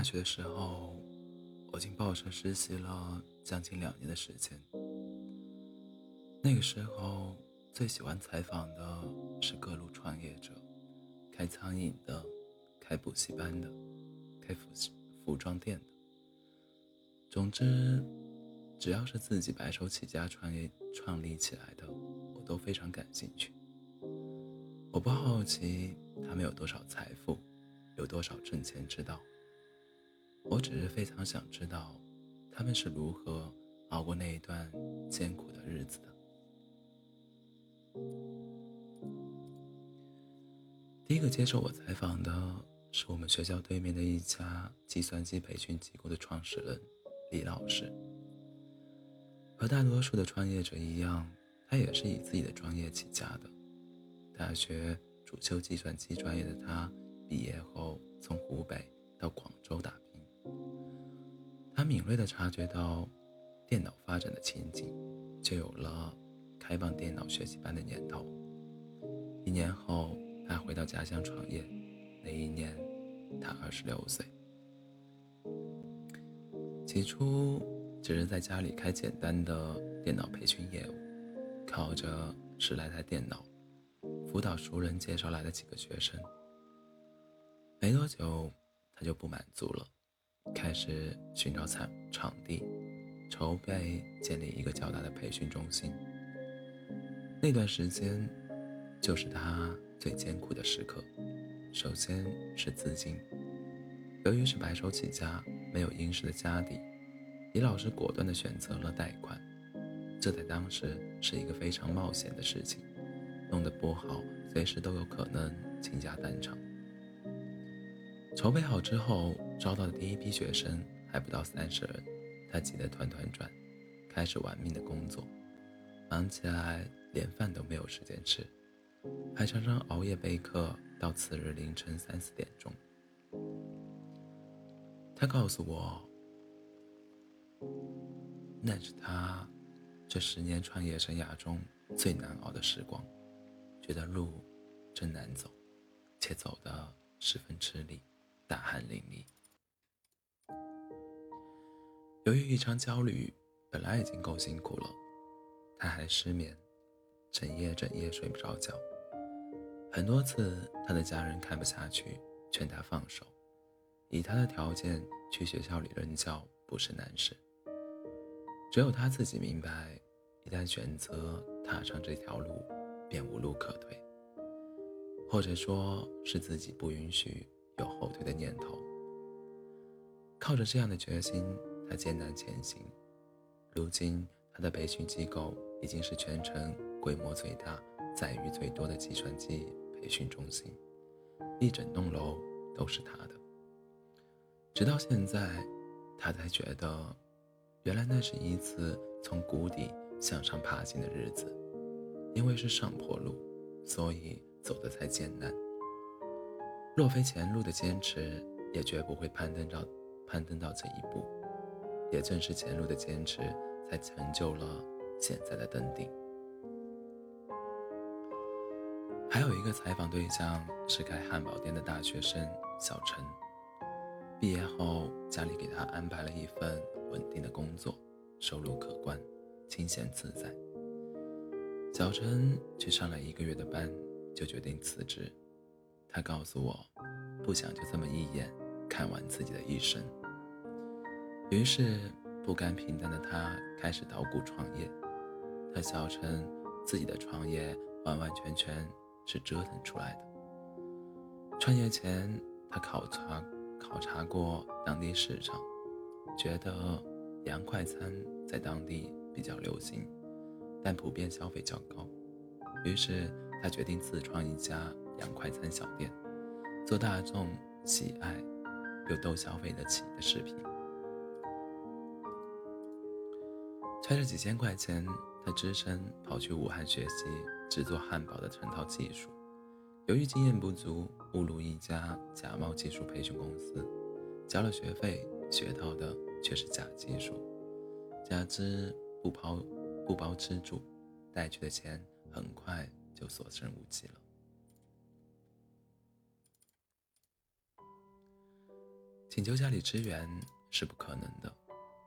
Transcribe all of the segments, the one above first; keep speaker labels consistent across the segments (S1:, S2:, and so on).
S1: 大学的时候，我进报社实习了将近两年的时间。那个时候，最喜欢采访的是各路创业者，开餐饮的，开补习班的，开服服装店的。总之，只要是自己白手起家创业创立起来的，我都非常感兴趣。我不好奇他们有多少财富，有多少挣钱之道。我只是非常想知道，他们是如何熬过那一段艰苦的日子的。第一个接受我采访的是我们学校对面的一家计算机培训机构的创始人李老师。和大多数的创业者一样，他也是以自己的专业起家的。大学主修计算机专业的他，毕业后从湖北到广州打。拼敏锐地察觉到电脑发展的前景，就有了开办电脑学习班的念头。一年后，他回到家乡创业。那一年，他二十六岁。起初，只是在家里开简单的电脑培训业务，靠着十来台电脑，辅导熟人介绍来的几个学生。没多久，他就不满足了。开始寻找场场地，筹备建立一个较大的培训中心。那段时间，就是他最艰苦的时刻。首先是资金，由于是白手起家，没有殷实的家底，李老师果断地选择了贷款。这在当时是一个非常冒险的事情，弄得不好，随时都有可能倾家荡产。筹备好之后，招到的第一批学生还不到三十人，他急得团团转，开始玩命的工作，忙起来连饭都没有时间吃，还常常熬夜备课到次日凌晨三四点钟。他告诉我，那是他这十年创业生涯中最难熬的时光，觉得路真难走，且走得十分吃力。大汗淋漓。由于异常焦虑，本来已经够辛苦了，他还失眠，整夜整夜睡不着觉。很多次，他的家人看不下去，劝他放手。以他的条件，去学校里任教不是难事。只有他自己明白，一旦选择踏上这条路，便无路可退，或者说是自己不允许。有后退的念头，靠着这样的决心，他艰难前行。如今，他的培训机构已经是全城规模最大、载誉最多的计算机培训中心，一整栋楼都是他的。直到现在，他才觉得，原来那是一次从谷底向上爬行的日子。因为是上坡路，所以走得才艰难。若非前路的坚持，也绝不会攀登到攀登到这一步。也正是前路的坚持，才成就了现在的登顶。还有一个采访对象是开汉堡店的大学生小陈。毕业后，家里给他安排了一份稳定的工作，收入可观，清闲自在。小陈去上了一个月的班，就决定辞职。他告诉我，不想就这么一眼看完自己的一生。于是，不甘平淡的他开始捣鼓创业。他笑称，自己的创业完完全全是折腾出来的。创业前，他考察考察过当地市场，觉得洋快餐在当地比较流行，但普遍消费较高。于是，他决定自创一家。洋快餐小店，做大众喜爱又都消费得起的食品。揣着几千块钱，他只身跑去武汉学习制作汉堡的成套技术。由于经验不足，误入一家假冒技术培训公司，交了学费，学到的却是假技术，加之不包不包吃住，带去的钱很快就所剩无几了。请求家里支援是不可能的，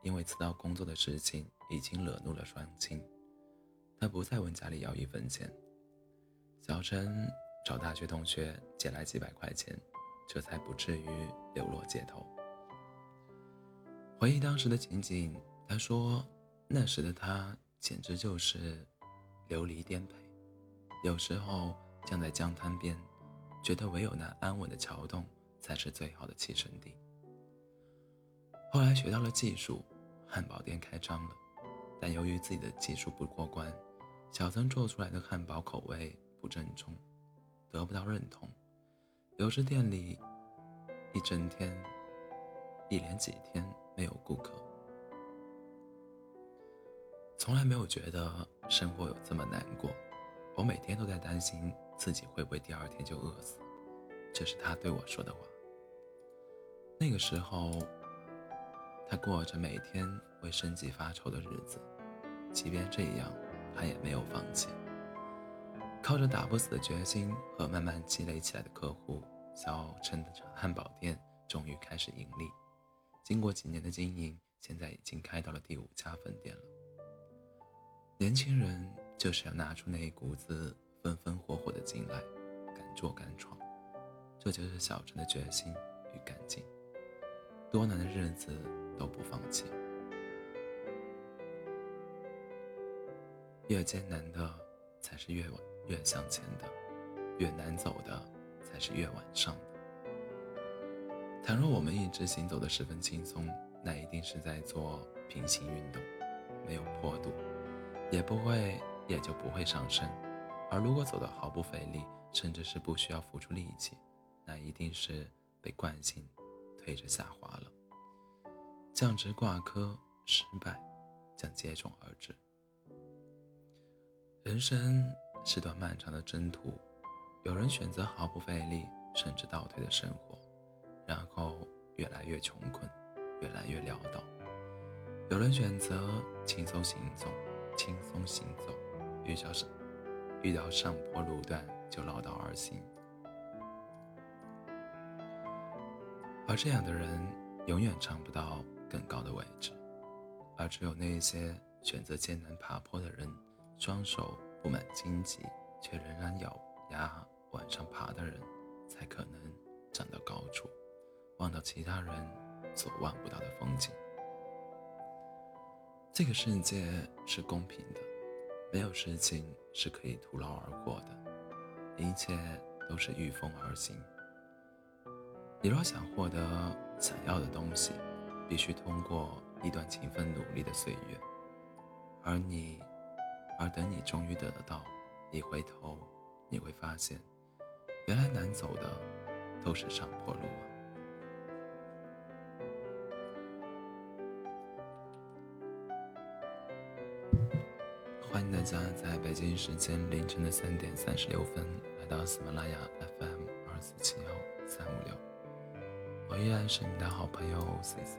S1: 因为辞掉工作的事情已经惹怒了双亲。他不再问家里要一分钱。小陈找大学同学借来几百块钱，这才不至于流落街头。回忆当时的情景，他说：“那时的他简直就是流离颠沛，有时候站在江滩边，觉得唯有那安稳的桥洞才是最好的栖身地。”后来学到了技术，汉堡店开张了，但由于自己的技术不过关，小曾做出来的汉堡口味不正宗，得不到认同，有时店里一整天，一连几天。没有顾客，从来没有觉得生活有这么难过。我每天都在担心自己会不会第二天就饿死。这是他对我说的话。那个时候，他过着每天为生计发愁的日子，即便这样，他也没有放弃。靠着打不死的决心和慢慢积累起来的客户，小陈的汉堡店终于开始盈利。经过几年的经营，现在已经开到了第五家分店了。年轻人就是要拿出那一股子风风火火的劲来，敢做敢闯，这就是小陈的决心与干劲。多难的日子都不放弃。越艰难的才是越越向前的，越难走的才是越往上的。倘若我们一直行走的十分轻松，那一定是在做平行运动，没有坡度，也不会，也就不会上升；而如果走得毫不费力，甚至是不需要付出力气，那一定是被惯性推着下滑了。降职挂科，失败将接踵而至。人生是段漫长的征途，有人选择毫不费力，甚至倒退的生活。然后越来越穷困，越来越潦倒。有人选择轻松行走，轻松行走，遇到上遇到上坡路段就绕道而行。而这样的人永远上不到更高的位置，而只有那些选择艰难爬坡的人，双手布满荆棘却仍然咬牙往上爬的人，才可能站到高处。望到其他人所望不到的风景。这个世界是公平的，没有事情是可以徒劳而过的，一切都是御风而行。你若想获得想要的东西，必须通过一段勤奋努力的岁月，而你，而等你终于得到，一回头，你会发现，原来难走的都是上坡路啊。欢迎大家在北京时间凌晨的三点三十六分来到喜马拉雅 FM 二四七幺三五六，我依然是你的好朋友 C C。